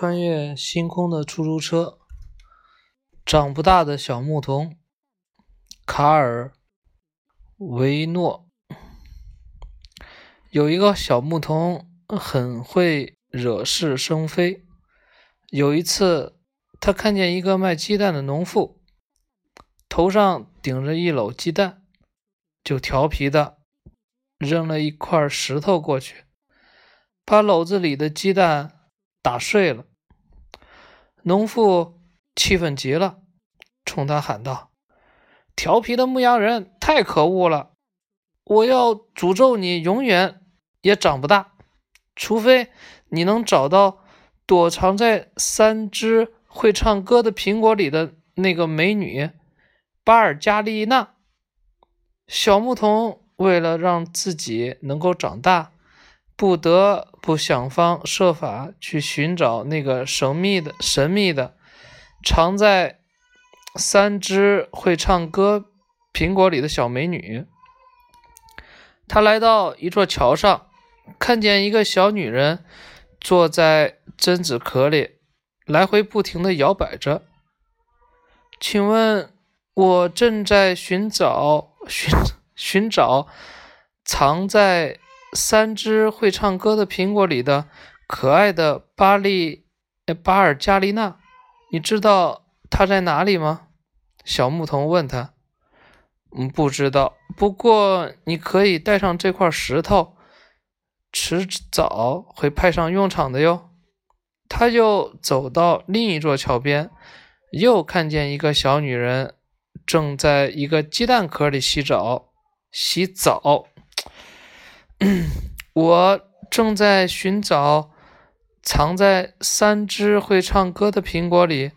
穿越星空的出租车，长不大的小牧童卡尔维诺。有一个小牧童很会惹是生非。有一次，他看见一个卖鸡蛋的农妇，头上顶着一篓鸡蛋，就调皮的扔了一块石头过去，把篓子里的鸡蛋。打碎了，农妇气愤极了，冲他喊道：“调皮的牧羊人，太可恶了！我要诅咒你，永远也长不大，除非你能找到躲藏在三只会唱歌的苹果里的那个美女巴尔加丽娜。”小牧童为了让自己能够长大。不得不想方设法去寻找那个神秘的、神秘的藏在三只会唱歌苹果里的小美女。他来到一座桥上，看见一个小女人坐在榛子壳里，来回不停地摇摆着。请问，我正在寻找寻寻找藏在。三只会唱歌的苹果里的可爱的巴利巴尔加丽娜，你知道她在哪里吗？小牧童问他。嗯，不知道。不过你可以带上这块石头，迟早会派上用场的哟。他又走到另一座桥边，又看见一个小女人正在一个鸡蛋壳里洗澡。洗澡。我正在寻找藏在三只会唱歌的苹果里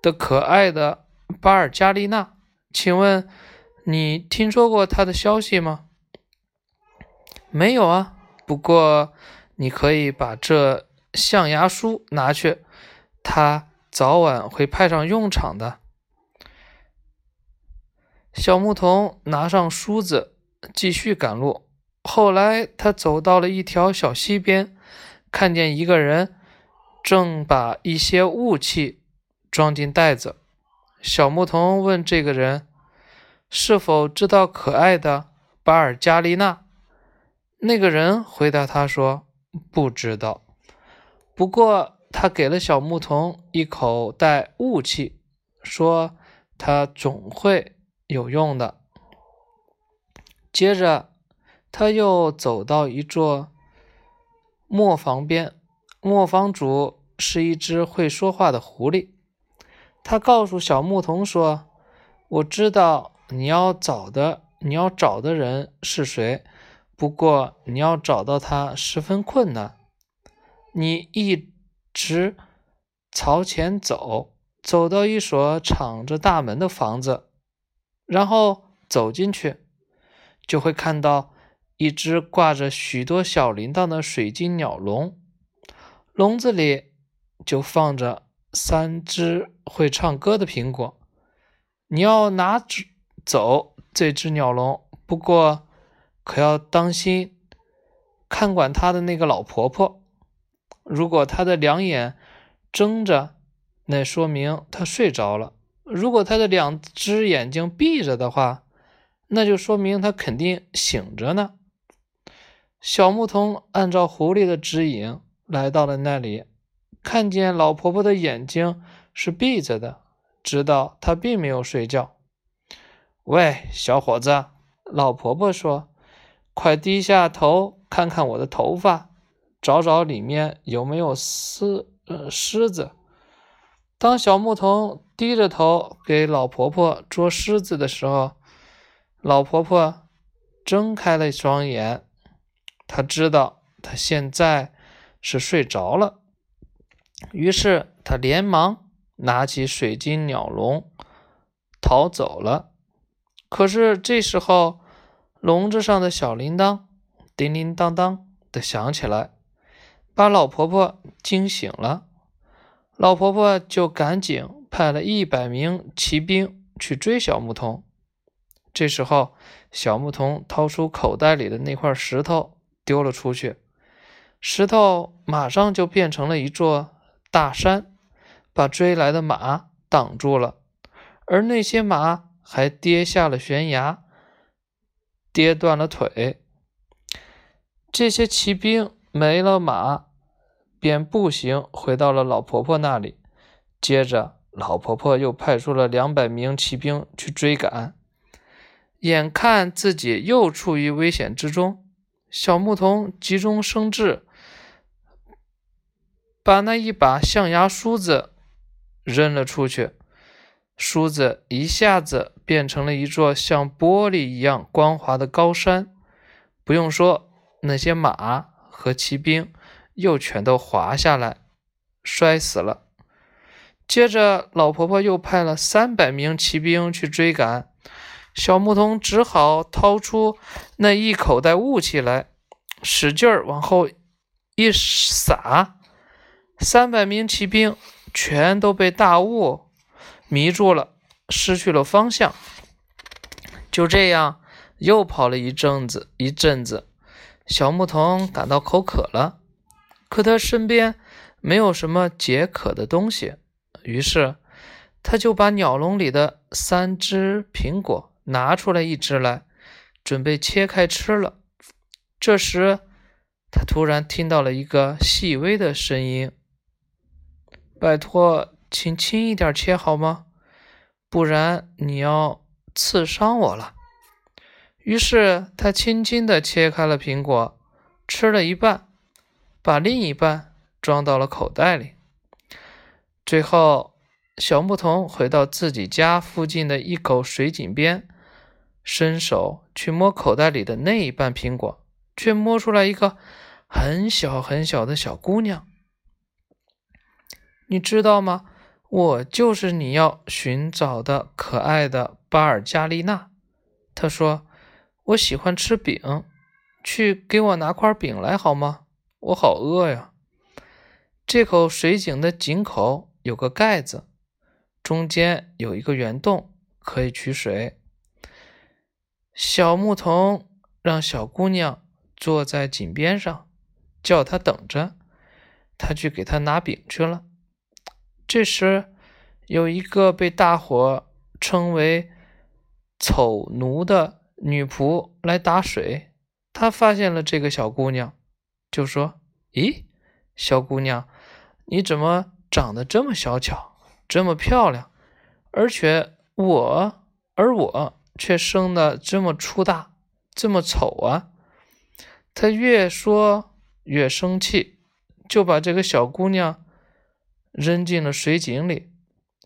的可爱的巴尔加丽娜，请问你听说过她的消息吗？没有啊，不过你可以把这象牙梳拿去，它早晚会派上用场的。小牧童拿上梳子，继续赶路。后来，他走到了一条小溪边，看见一个人正把一些雾气装进袋子。小牧童问这个人：“是否知道可爱的巴尔加丽娜？”那个人回答他说：“不知道。”不过，他给了小牧童一口袋雾气，说：“他总会有用的。”接着。他又走到一座磨坊边，磨坊主是一只会说话的狐狸。他告诉小牧童说：“我知道你要找的，你要找的人是谁，不过你要找到他十分困难。你一直朝前走，走到一所敞着大门的房子，然后走进去，就会看到。”一只挂着许多小铃铛的水晶鸟笼，笼子里就放着三只会唱歌的苹果。你要拿走这只鸟笼，不过可要当心看管它的那个老婆婆。如果她的两眼睁着，那说明她睡着了；如果她的两只眼睛闭着的话，那就说明她肯定醒着呢。小牧童按照狐狸的指引来到了那里，看见老婆婆的眼睛是闭着的，知道她并没有睡觉。喂，小伙子，老婆婆说：“快低下头看看我的头发，找找里面有没有狮呃虱子。”当小牧童低着头给老婆婆捉虱子的时候，老婆婆睁开了双眼。他知道他现在是睡着了，于是他连忙拿起水晶鸟笼逃走了。可是这时候，笼子上的小铃铛叮叮当当的响起来，把老婆婆惊醒了。老婆婆就赶紧派了一百名骑兵去追小牧童。这时候，小牧童掏出口袋里的那块石头。丢了出去，石头马上就变成了一座大山，把追来的马挡住了，而那些马还跌下了悬崖，跌断了腿。这些骑兵没了马，便步行回到了老婆婆那里。接着，老婆婆又派出了两百名骑兵去追赶。眼看自己又处于危险之中，小牧童急中生智，把那一把象牙梳子扔了出去。梳子一下子变成了一座像玻璃一样光滑的高山。不用说，那些马和骑兵又全都滑下来，摔死了。接着，老婆婆又派了三百名骑兵去追赶。小牧童只好掏出那一口袋雾气来，使劲儿往后一撒，三百名骑兵全都被大雾迷住了，失去了方向。就这样，又跑了一阵子，一阵子，小牧童感到口渴了，可他身边没有什么解渴的东西，于是他就把鸟笼里的三只苹果。拿出来一只来，准备切开吃了。这时，他突然听到了一个细微的声音：“拜托，请轻一点切好吗？不然你要刺伤我了。”于是他轻轻地切开了苹果，吃了一半，把另一半装到了口袋里。最后，小牧童回到自己家附近的一口水井边。伸手去摸口袋里的那一半苹果，却摸出来一个很小很小的小姑娘。你知道吗？我就是你要寻找的可爱的巴尔加丽娜。他说：“我喜欢吃饼，去给我拿块饼来好吗？我好饿呀。”这口水井的井口有个盖子，中间有一个圆洞，可以取水。小牧童让小姑娘坐在井边上，叫她等着，他去给她拿饼去了。这时，有一个被大伙称为“丑奴”的女仆来打水，她发现了这个小姑娘，就说：“咦，小姑娘，你怎么长得这么小巧，这么漂亮？而且我，而我。”却生的这么粗大，这么丑啊！他越说越生气，就把这个小姑娘扔进了水井里。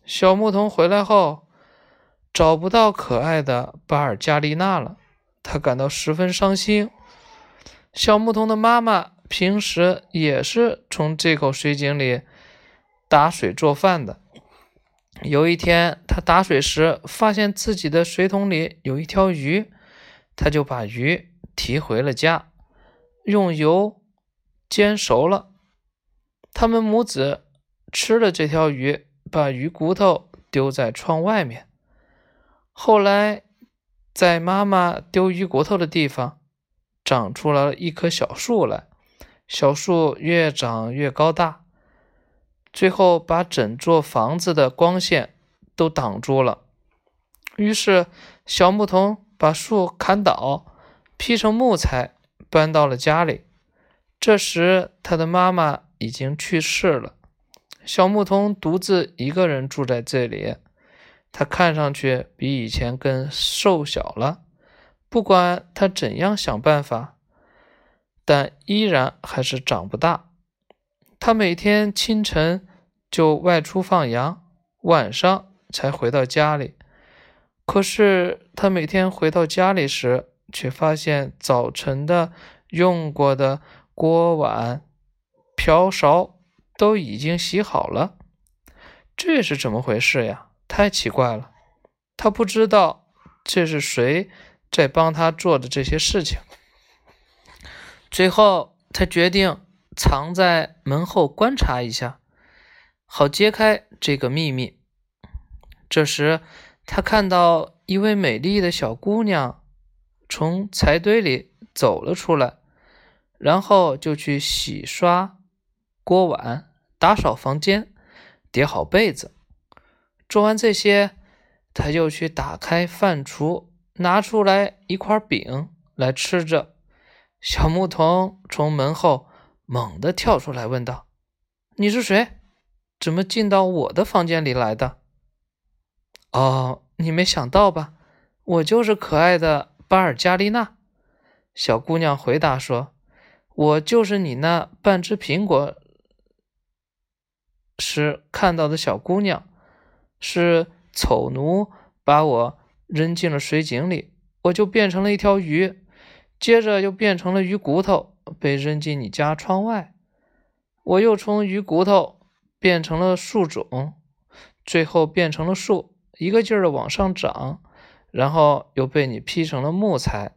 小牧童回来后，找不到可爱的巴尔加丽娜了，他感到十分伤心。小牧童的妈妈平时也是从这口水井里打水做饭的。有一天，他打水时发现自己的水桶里有一条鱼，他就把鱼提回了家，用油煎熟了。他们母子吃了这条鱼，把鱼骨头丢在窗外面。后来，在妈妈丢鱼骨头的地方，长出了一棵小树来，小树越长越高大。最后把整座房子的光线都挡住了。于是小牧童把树砍倒，劈成木材，搬到了家里。这时他的妈妈已经去世了，小牧童独自一个人住在这里。他看上去比以前更瘦小了。不管他怎样想办法，但依然还是长不大。他每天清晨就外出放羊，晚上才回到家里。可是他每天回到家里时，却发现早晨的用过的锅碗瓢勺都已经洗好了。这是怎么回事呀？太奇怪了！他不知道这是谁在帮他做的这些事情。最后，他决定。藏在门后观察一下，好揭开这个秘密。这时，他看到一位美丽的小姑娘从柴堆里走了出来，然后就去洗刷锅碗、打扫房间，叠好被子。做完这些，他又去打开饭橱，拿出来一块饼来吃着。小牧童从门后猛地跳出来，问道：“你是谁？怎么进到我的房间里来的？”“哦，你没想到吧？我就是可爱的巴尔加丽娜。”小姑娘回答说：“我就是你那半只苹果时看到的小姑娘。”是丑奴把我扔进了水井里，我就变成了一条鱼，接着又变成了鱼骨头，被扔进你家窗外。我又从鱼骨头变成了树种，最后变成了树，一个劲儿的往上长，然后又被你劈成了木材。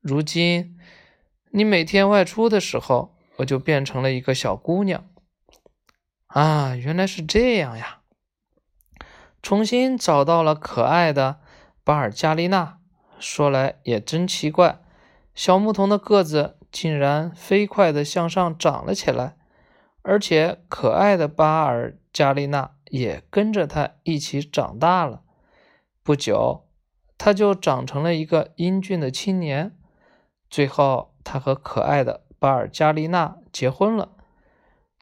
如今你每天外出的时候，我就变成了一个小姑娘。啊，原来是这样呀！重新找到了可爱的巴尔加丽娜，说来也真奇怪，小牧童的个子竟然飞快地向上长了起来，而且可爱的巴尔加丽娜也跟着他一起长大了。不久，他就长成了一个英俊的青年。最后，他和可爱的巴尔加丽娜结婚了，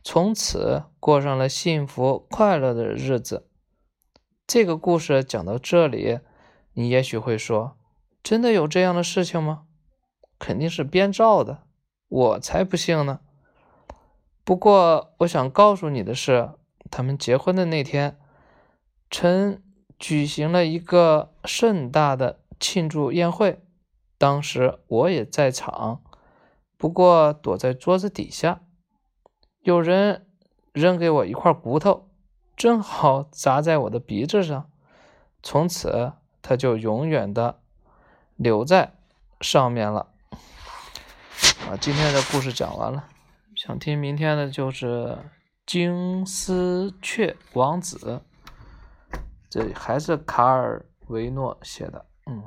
从此过上了幸福快乐的日子。这个故事讲到这里，你也许会说：“真的有这样的事情吗？”肯定是编造的，我才不信呢。不过，我想告诉你的是，他们结婚的那天，陈举行了一个盛大的庆祝宴会，当时我也在场，不过躲在桌子底下。有人扔给我一块骨头。正好砸在我的鼻子上，从此它就永远的留在上面了。啊，今天的故事讲完了，想听明天的就是金丝雀王子，这还是卡尔维诺写的，嗯。